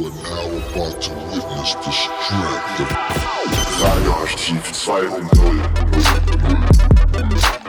Are now about to witness the strength of Radioarchiv 2.0.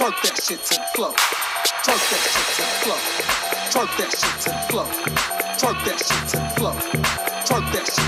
Twerk that shit to the flow. Twerk that shit to the flow. Twerk that shit to the flow. Twerk that shit to the flow. Twerk that shit.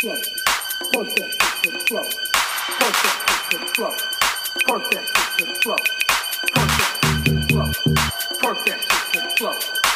flow. Punch that shit to the flow. Punch that shit to the flow. Punch that shit to the flow. Punch that shit to the flow. Punch that shit to the flow.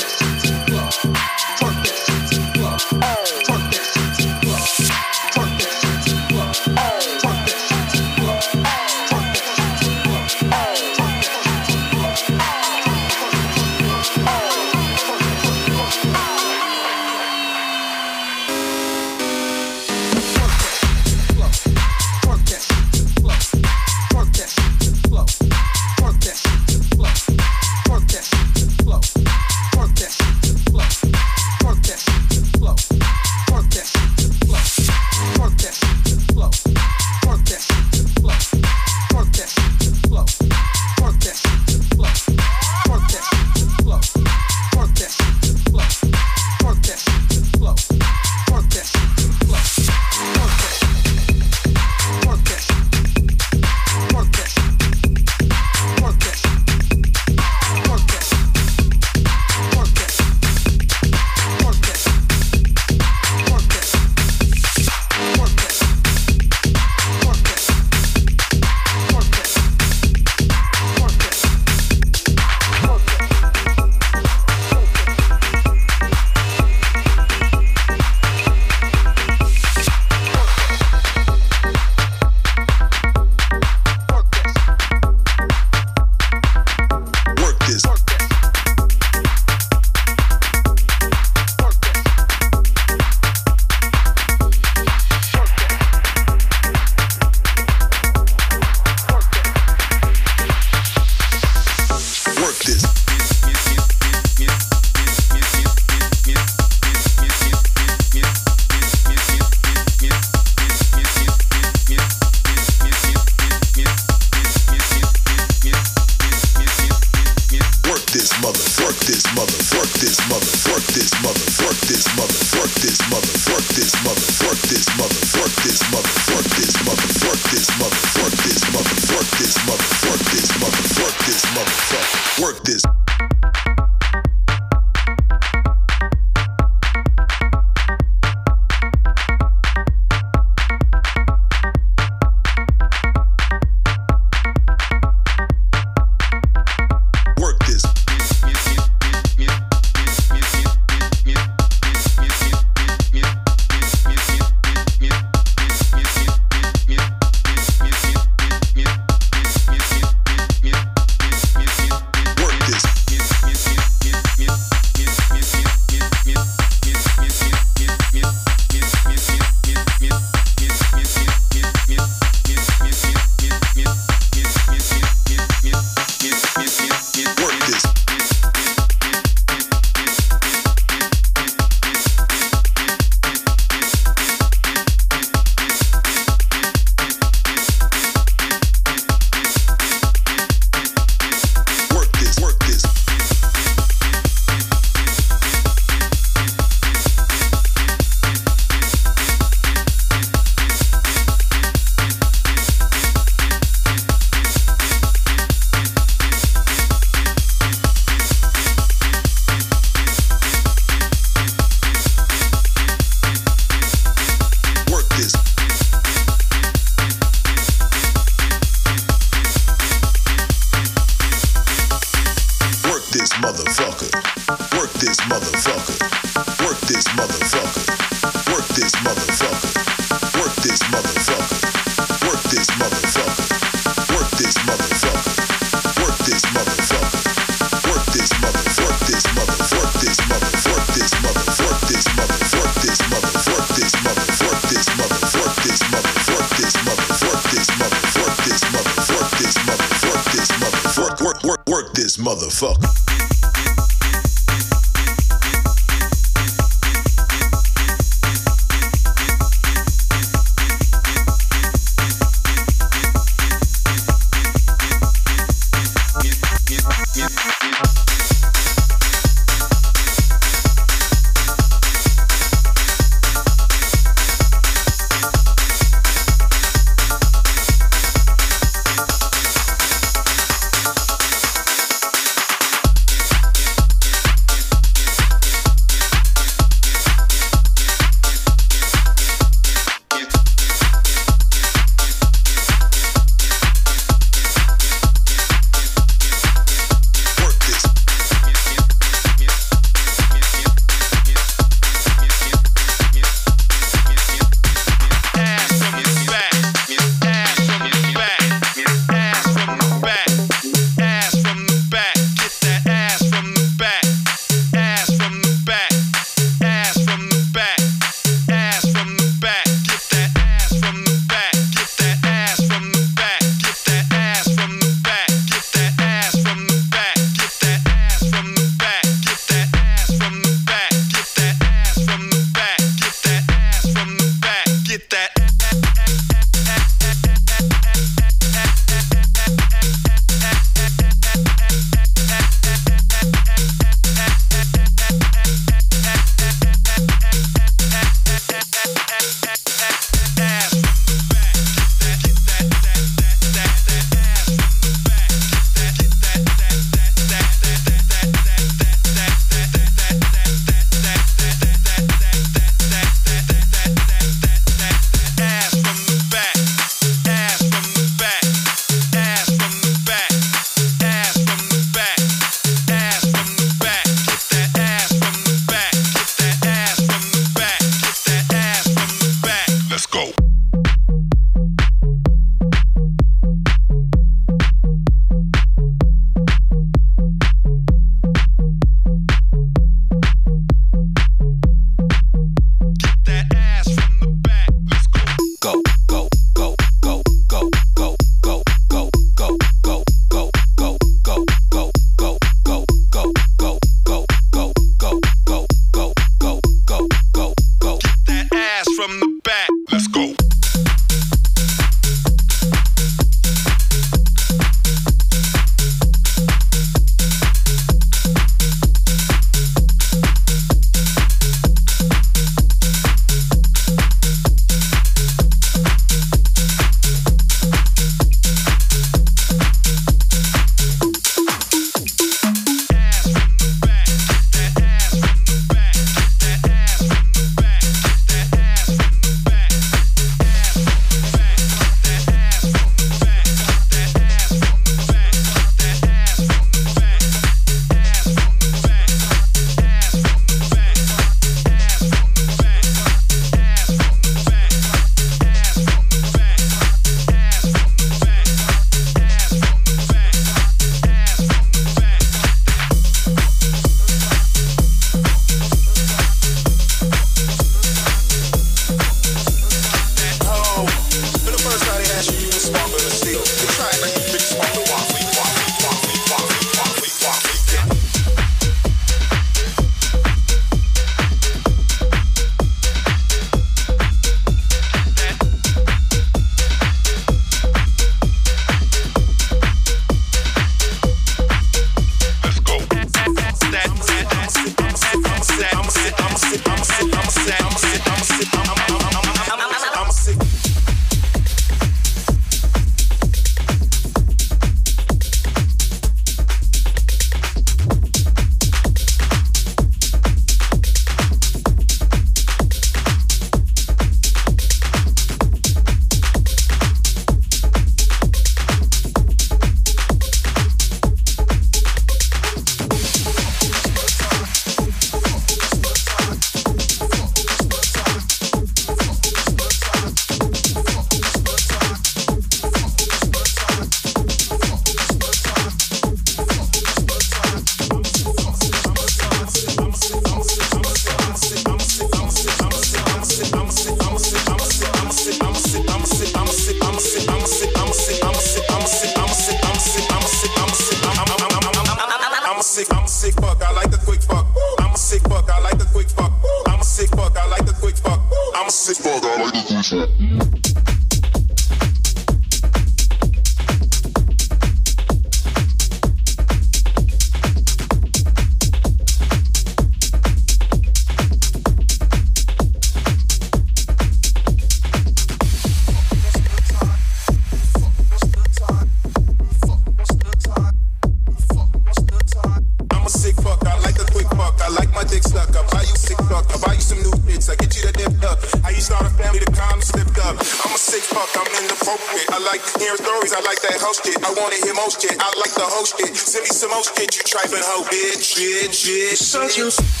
Some more shit, you tripping hoe, bitch, bitch, bitch. Such a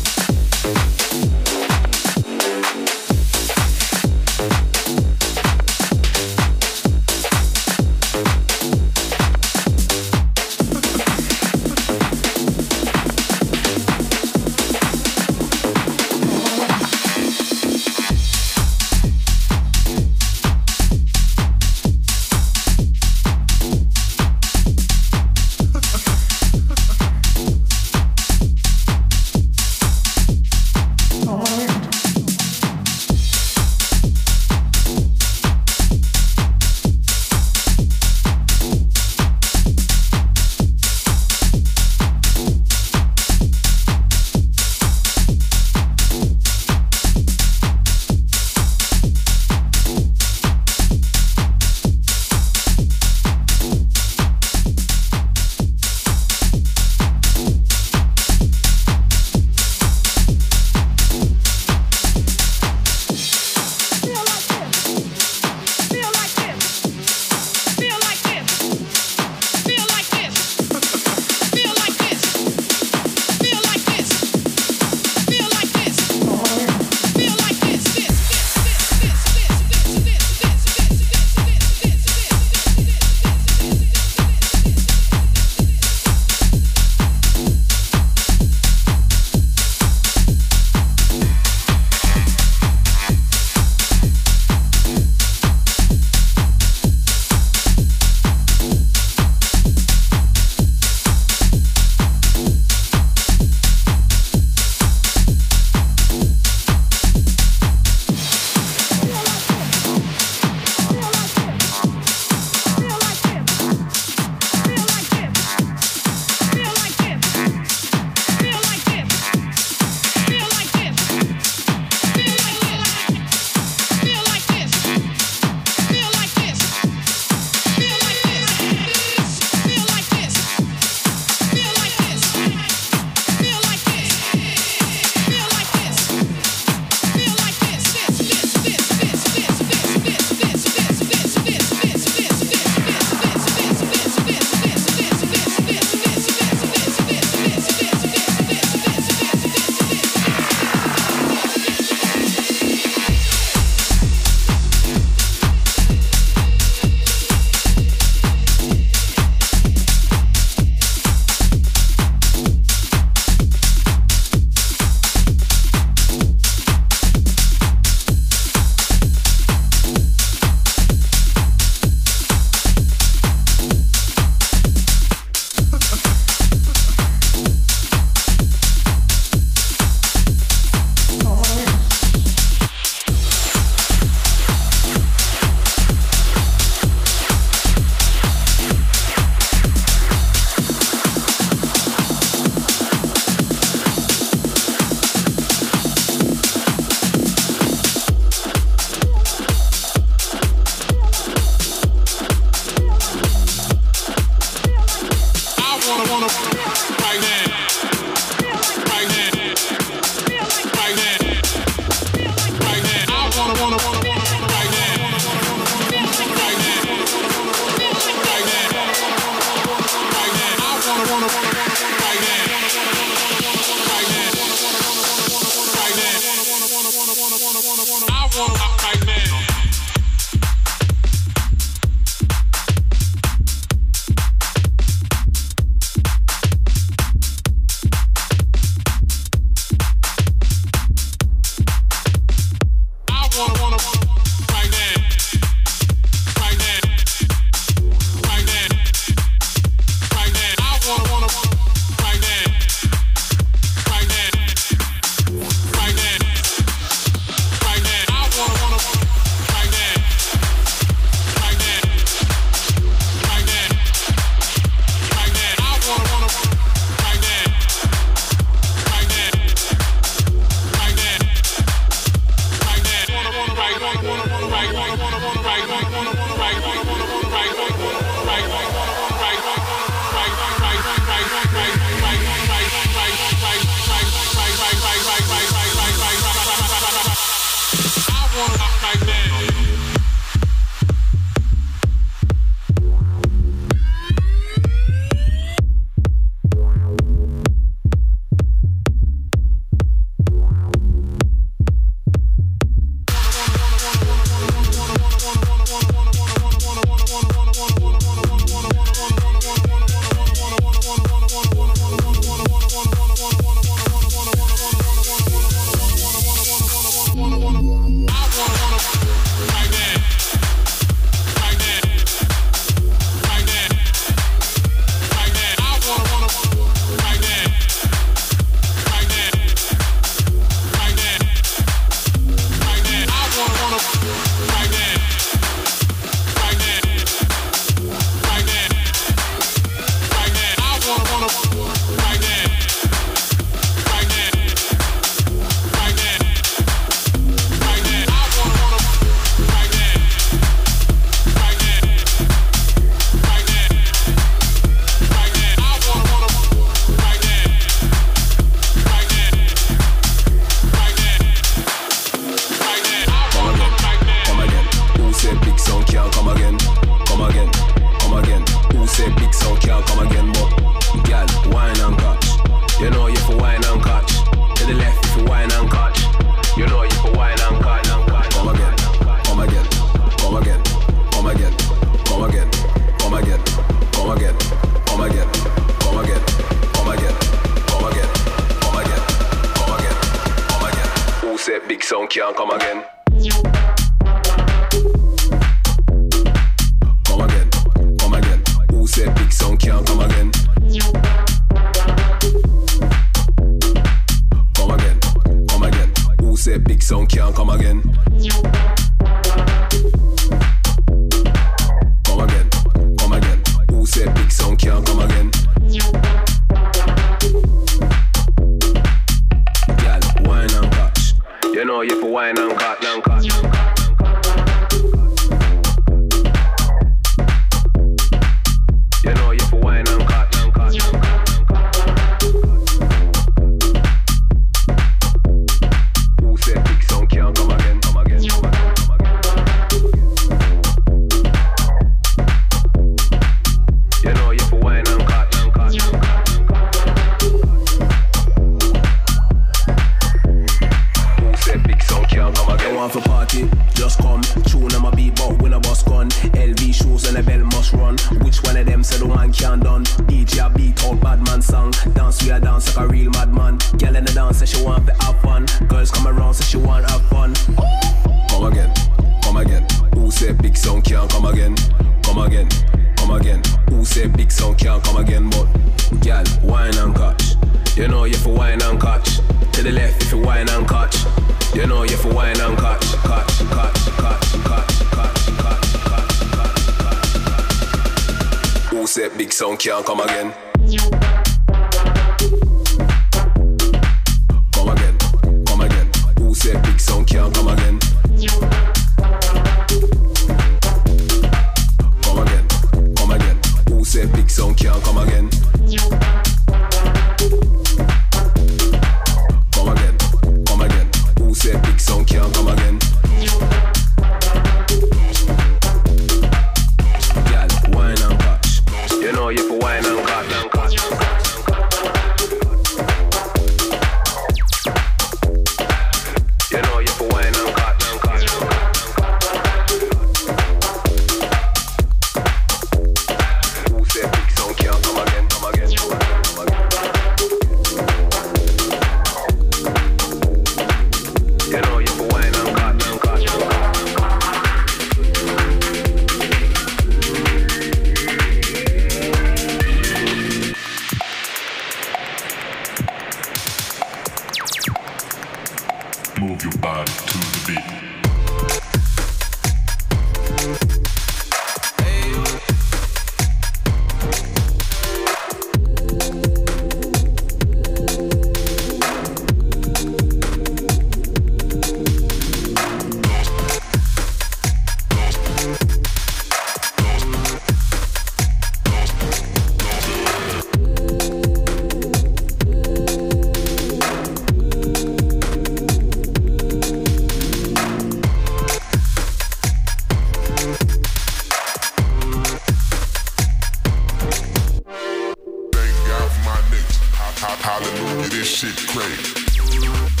vibing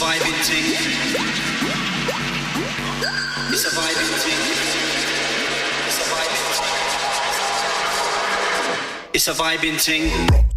surviving thing. The surviving thing. a surviving thing. It's a vibing thing.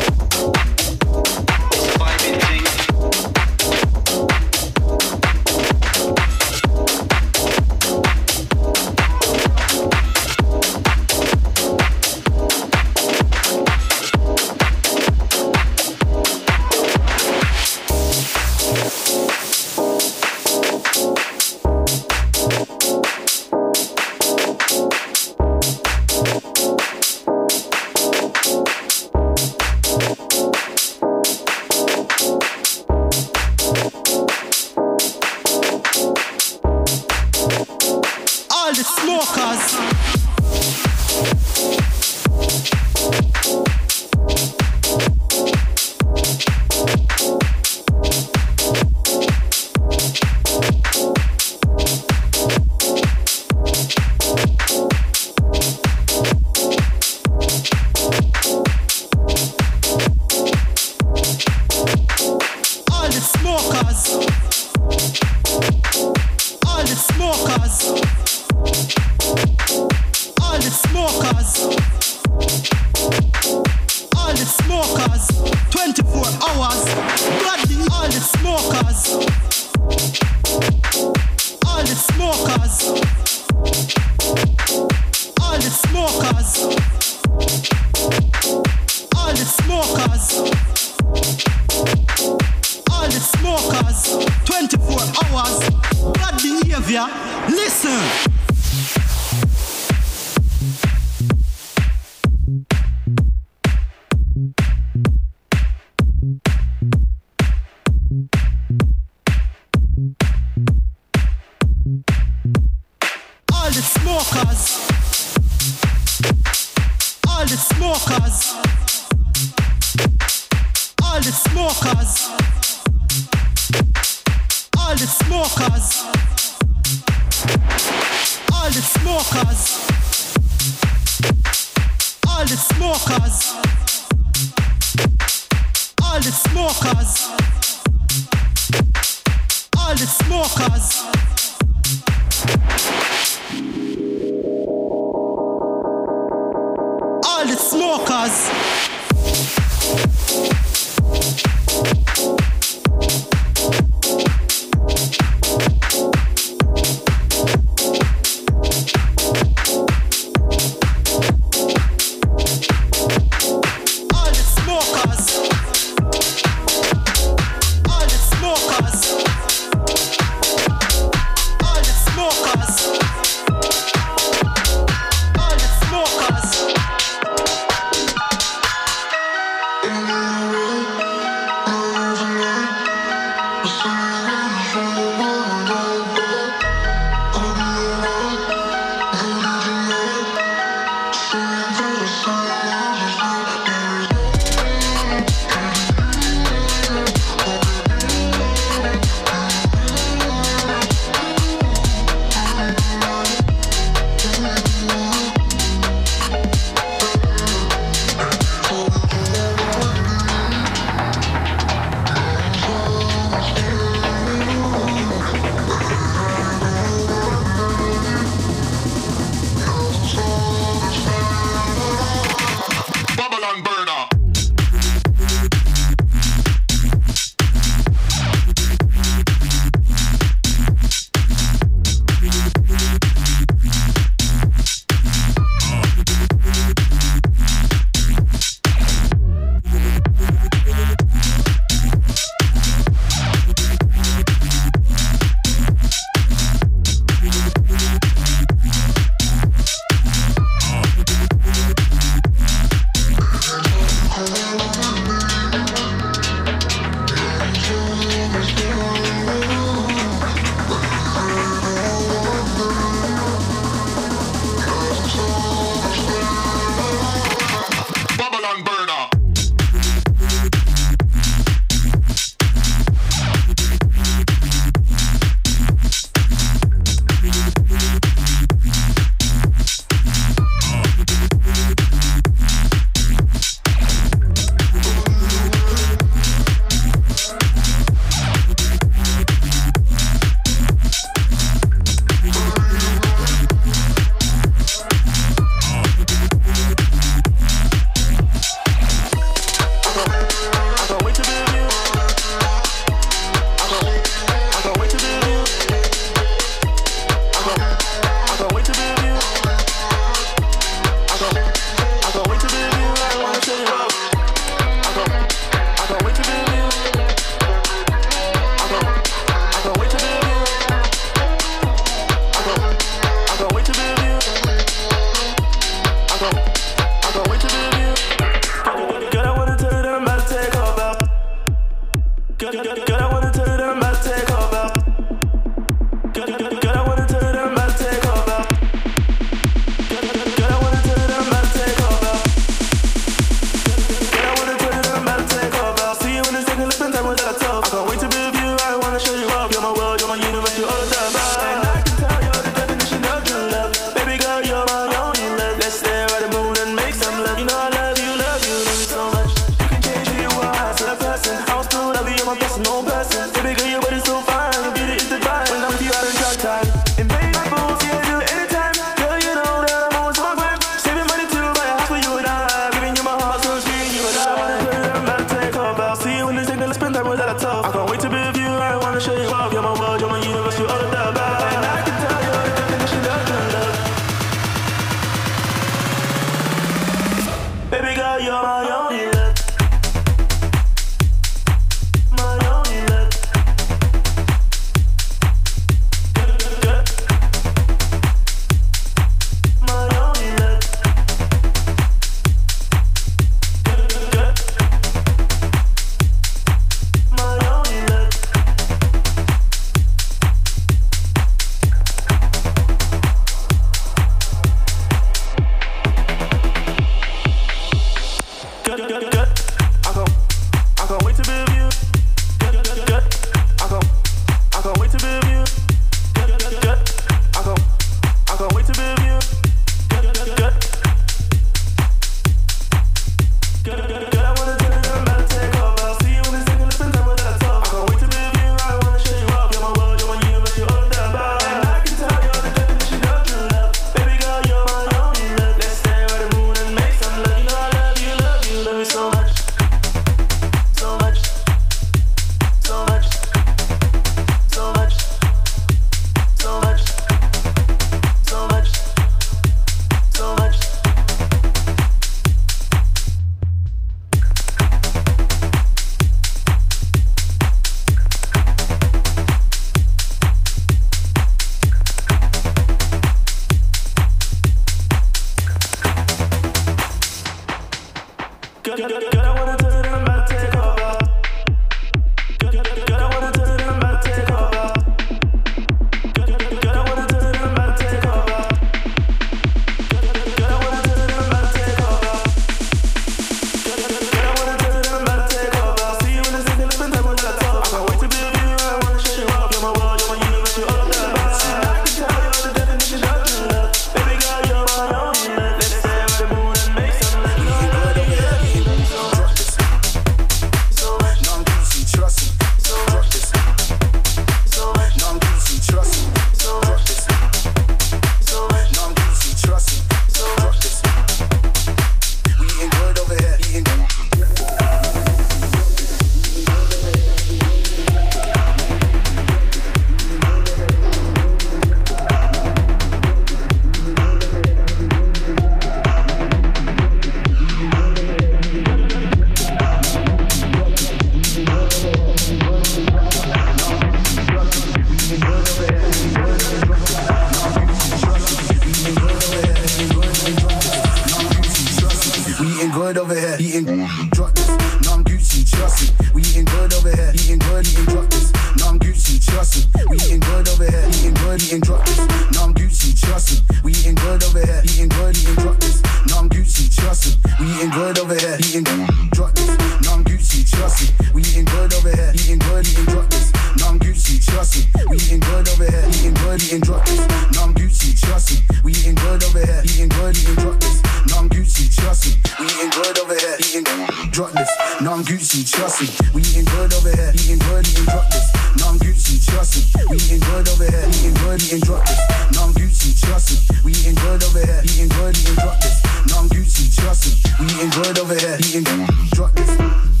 Over here, eating good, eating drop this. No, I'm Gucci, trust me. We eating good over here, eating good, eating drop this. No, I'm Gucci, trust me. We eating good over here, eating good, eating drop this. No, I'm Gucci, trust me. We eating good over here, eating drop this. No, I'm Gucci, trust me. We eating good over here, eating good, eating drop this. No, I'm Gucci, trust me. We eating good over here, eating good, eating drop this. No, I'm Gucci, trust me. We eating good over here, eating good, eating drop this. No, I'm Gucci, trust me. We eating good over here, eating drop this.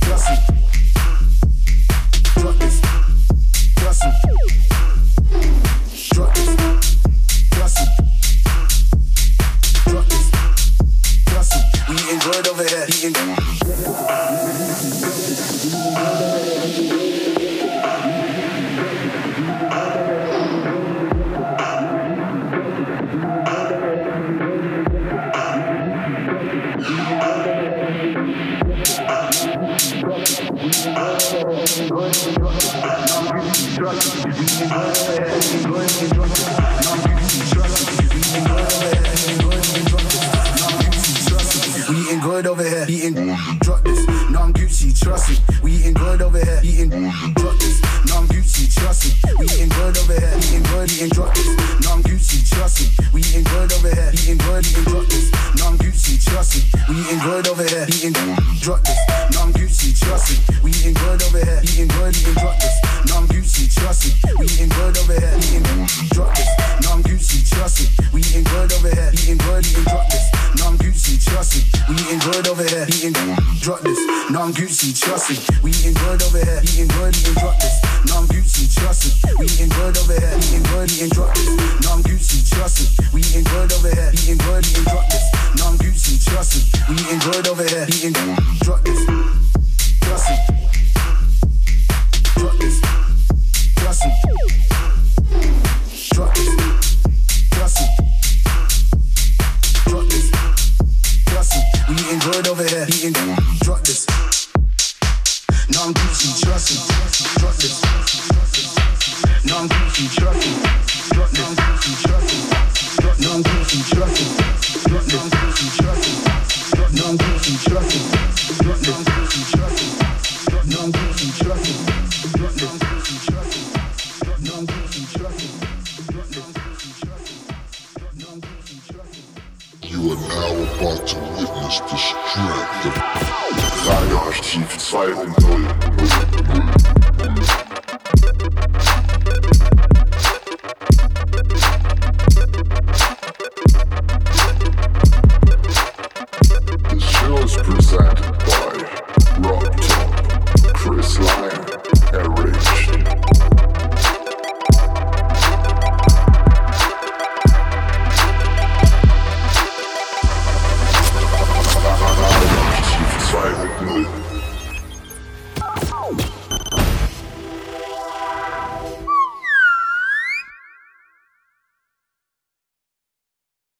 Trust me. This. Trust me. Here, eating drop this. No, I'm Gucci, trust me. We eating good over here, eating good, eating drop this. No, I'm Gucci, trust me. We eating good over here, eating good, eating drop this. No, I'm Gucci, trust me. We eating good over here, eating good, eating drop this. No, I'm Gucci, trust me. We eating good over here, eating drop this. Trust me. Drop this. Trust me.